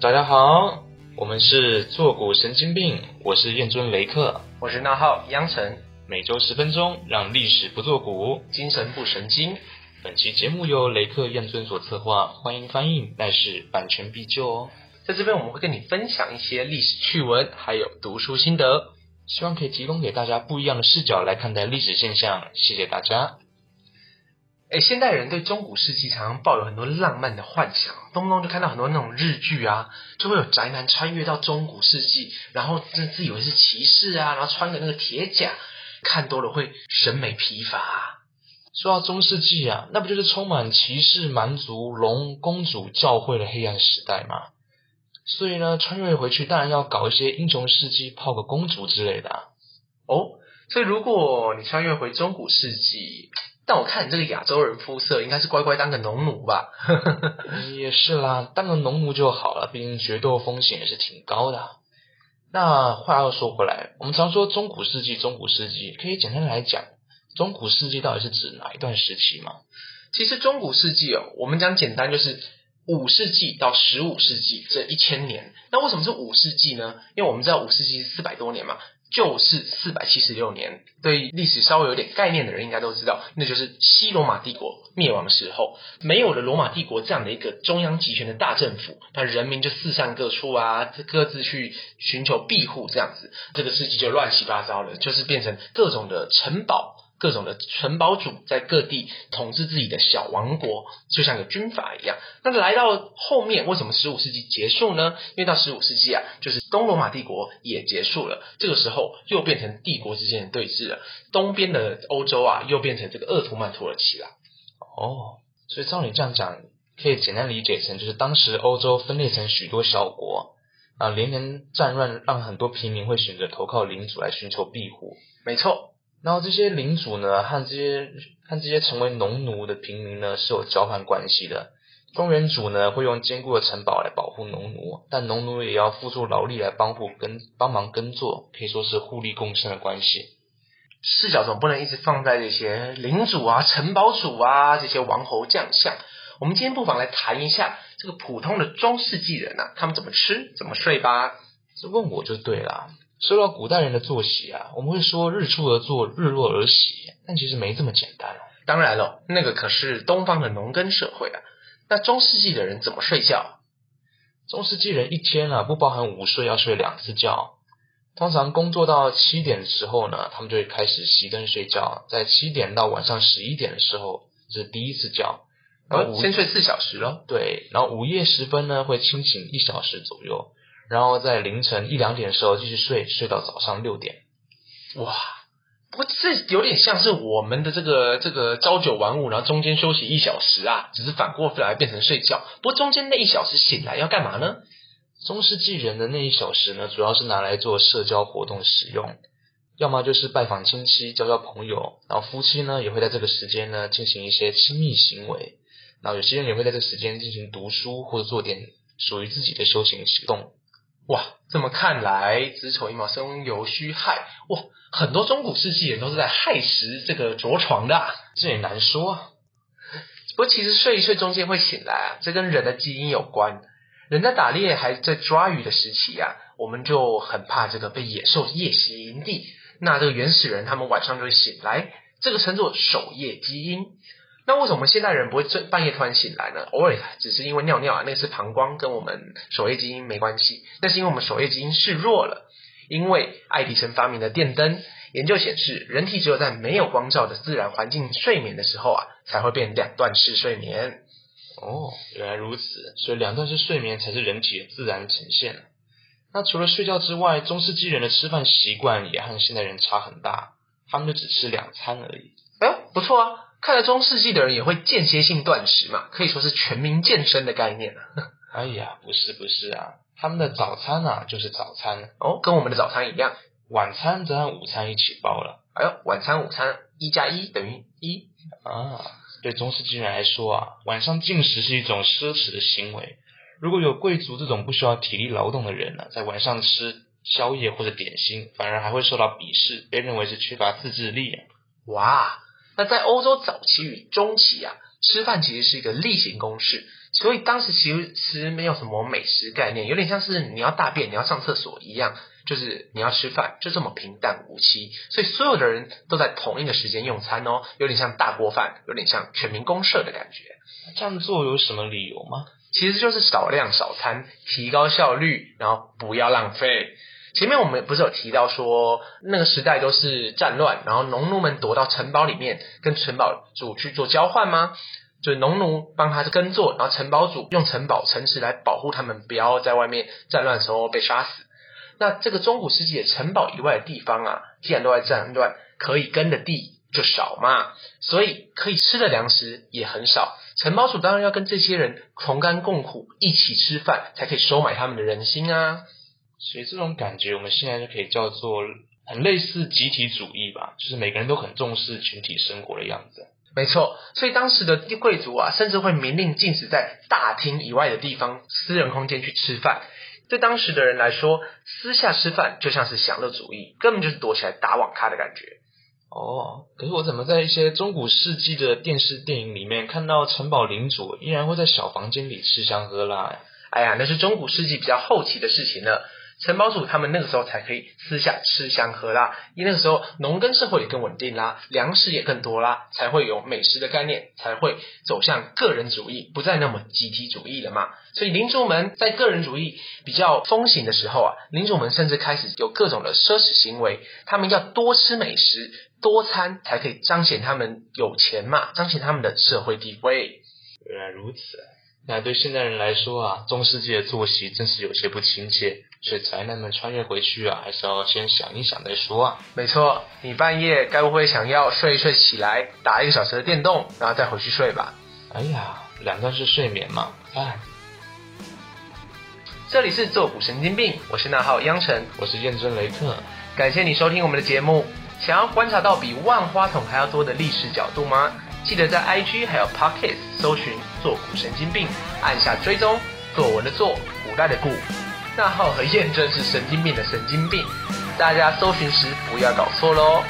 大家好，我们是坐骨神经病，我是燕尊雷克，我是那浩央晨，每周十分钟，让历史不坐骨，精神不神经。本期节目由雷克燕尊所策划，欢迎翻译，但是版权必究哦。在这边我们会跟你分享一些历史趣闻，还有读书心得，希望可以提供给大家不一样的视角来看待历史现象。谢谢大家。哎，现代人对中古世纪常常抱有很多浪漫的幻想，动不动就看到很多那种日剧啊，就会有宅男穿越到中古世纪，然后自自以为是骑士啊，然后穿个那个铁甲，看多了会审美疲乏啊。说到中世纪啊，那不就是充满骑士、蛮族、龙、公主、教会的黑暗时代吗？所以呢，穿越回去当然要搞一些英雄事迹，泡个公主之类的啊。哦，所以如果你穿越回中古世纪。但我看你这个亚洲人肤色，应该是乖乖当个农奴吧？也是啦，当个农奴就好了，毕竟决斗风险也是挺高的。那话又说回来，我们常说中古世纪，中古世纪可以简单来讲，中古世纪到底是指哪一段时期吗？其实中古世纪哦，我们讲简单就是五世纪到十五世纪这一千年。那为什么是五世纪呢？因为我们知道五世纪是四百多年嘛。就是四百七十六年，对历史稍微有点概念的人应该都知道，那就是西罗马帝国灭亡的时候，没有了罗马帝国这样的一个中央集权的大政府，那人民就四散各处啊，各自去寻求庇护，这样子，这个世纪就乱七八糟了，就是变成各种的城堡。各种的城堡主在各地统治自己的小王国，就像个军阀一样。那来到后面，为什么十五世纪结束呢？因为到十五世纪啊，就是东罗马帝国也结束了，这个时候又变成帝国之间的对峙了。东边的欧洲啊，又变成这个鄂图曼土耳其了。哦，所以照你这样讲，可以简单理解成，就是当时欧洲分裂成许多小国啊，连年战乱让很多平民会选择投靠领主来寻求庇护。没错。然后这些领主呢，和这些和这些成为农奴的平民呢，是有交换关系的。庄园主呢，会用坚固的城堡来保护农奴，但农奴也要付出劳力来帮助耕帮忙耕作，可以说是互利共生的关系。视角总不能一直放在这些领主啊、城堡主啊这些王侯将相。我们今天不妨来谈一下这个普通的中世纪人啊，他们怎么吃、怎么睡吧。这问我就对了。说到古代人的作息啊，我们会说日出而作，日落而息，但其实没这么简单哦。当然了，那个可是东方的农耕社会啊。那中世纪的人怎么睡觉？中世纪人一天啊，不包含午睡，要睡两次觉。通常工作到七点的时候呢，他们就会开始熄灯睡觉，在七点到晚上十一点的时候，这是第一次觉。然后先睡四小时咯。对，然后午夜时分呢，会清醒一小时左右。然后在凌晨一两点的时候继续睡，睡到早上六点。哇，不过这有点像是我们的这个这个朝九晚五，然后中间休息一小时啊，只是反过来变成睡觉。不过中间那一小时醒来要干嘛呢？中世纪人的那一小时呢，主要是拿来做社交活动使用，要么就是拜访亲戚、交交朋友，然后夫妻呢也会在这个时间呢进行一些亲密行为，然后有些人也会在这个时间进行读书或者做点属于自己的休闲行动。哇，这么看来，子丑寅卯生酉戌亥，哇，很多中古世纪人都是在亥时这个着床的，啊，这也难说啊。不过其实睡一睡中间会醒来啊，这跟人的基因有关。人在打猎还在抓鱼的时期啊，我们就很怕这个被野兽夜袭营地，那这个原始人他们晚上就会醒来，这个称作守夜基因。那为什么现代人不会半夜突然醒来呢？偶尔只是因为尿尿啊，那是膀胱，跟我们守夜基因没关系。那是因为我们守夜基因示弱了。因为爱迪生发明的电灯，研究显示，人体只有在没有光照的自然环境睡眠的时候啊，才会变两段式睡眠。哦，原来如此，所以两段式睡眠才是人体的自然呈现。那除了睡觉之外，中世纪人的吃饭习惯也和现代人差很大，他们就只吃两餐而已。哎呦，不错啊。看了中世纪的人也会间歇性断食嘛，可以说是全民健身的概念啊。哎呀，不是不是啊，他们的早餐啊就是早餐哦，跟我们的早餐一样。晚餐则和午餐一起包了。哎呦，晚餐午餐一加一等于一啊。对中世纪人来说啊，晚上进食是一种奢侈的行为。如果有贵族这种不需要体力劳动的人呢，在晚上吃宵夜或者点心，反而还会受到鄙视，被认为是缺乏自制力啊。哇！那在欧洲早期与中期啊，吃饭其实是一个例行公事，所以当时其实没有什么美食概念，有点像是你要大便、你要上厕所一样，就是你要吃饭，就这么平淡无奇。所以所有的人都在同一个时间用餐哦，有点像大锅饭，有点像全民公社的感觉。这样做有什么理由吗？其实就是少量少餐，提高效率，然后不要浪费。前面我们不是有提到说，那个时代都是战乱，然后农奴们躲到城堡里面，跟城堡主去做交换吗？就是农奴帮他耕作，然后城堡主用城堡城池来保护他们，不要在外面战乱的时候被杀死。那这个中古世纪的城堡以外的地方啊，既然都在战乱，可以耕的地就少嘛，所以可以吃的粮食也很少。城堡主当然要跟这些人同甘共苦，一起吃饭，才可以收买他们的人心啊。所以这种感觉，我们现在就可以叫做很类似集体主义吧，就是每个人都很重视群体生活的样子。没错，所以当时的贵族啊，甚至会明令禁止在大厅以外的地方私人空间去吃饭。对当时的人来说，私下吃饭就像是享乐主义，根本就是躲起来打网咖的感觉。哦，可是我怎么在一些中古世纪的电视电影里面看到城堡领主依然会在小房间里吃香喝辣？哎呀，那是中古世纪比较后期的事情了。城堡主他们那个时候才可以私下吃香喝辣，因为那个时候农耕社会也更稳定啦，粮食也更多啦，才会有美食的概念，才会走向个人主义，不再那么集体主义了嘛。所以领主们在个人主义比较风行的时候啊，领主们甚至开始有各种的奢侈行为，他们要多吃美食，多餐才可以彰显他们有钱嘛，彰显他们的社会地位。原来如此，那对现代人来说啊，中世纪的作息真是有些不亲切。所以宅男们穿越回去啊，还是要先想一想再说啊。没错，你半夜该不会想要睡一睡起来打一个小时的电动，然后再回去睡吧？哎呀，两段式睡眠嘛，哎。这里是做古神经病，我是那号央晨，我是验证雷克，感谢你收听我们的节目。想要观察到比万花筒还要多的历史角度吗？记得在 IG 还有 Podcast 搜寻“做古神经病”，按下追踪。作文的作，古代的古。账号和验证是神经病的神经病，大家搜寻时不要搞错喽。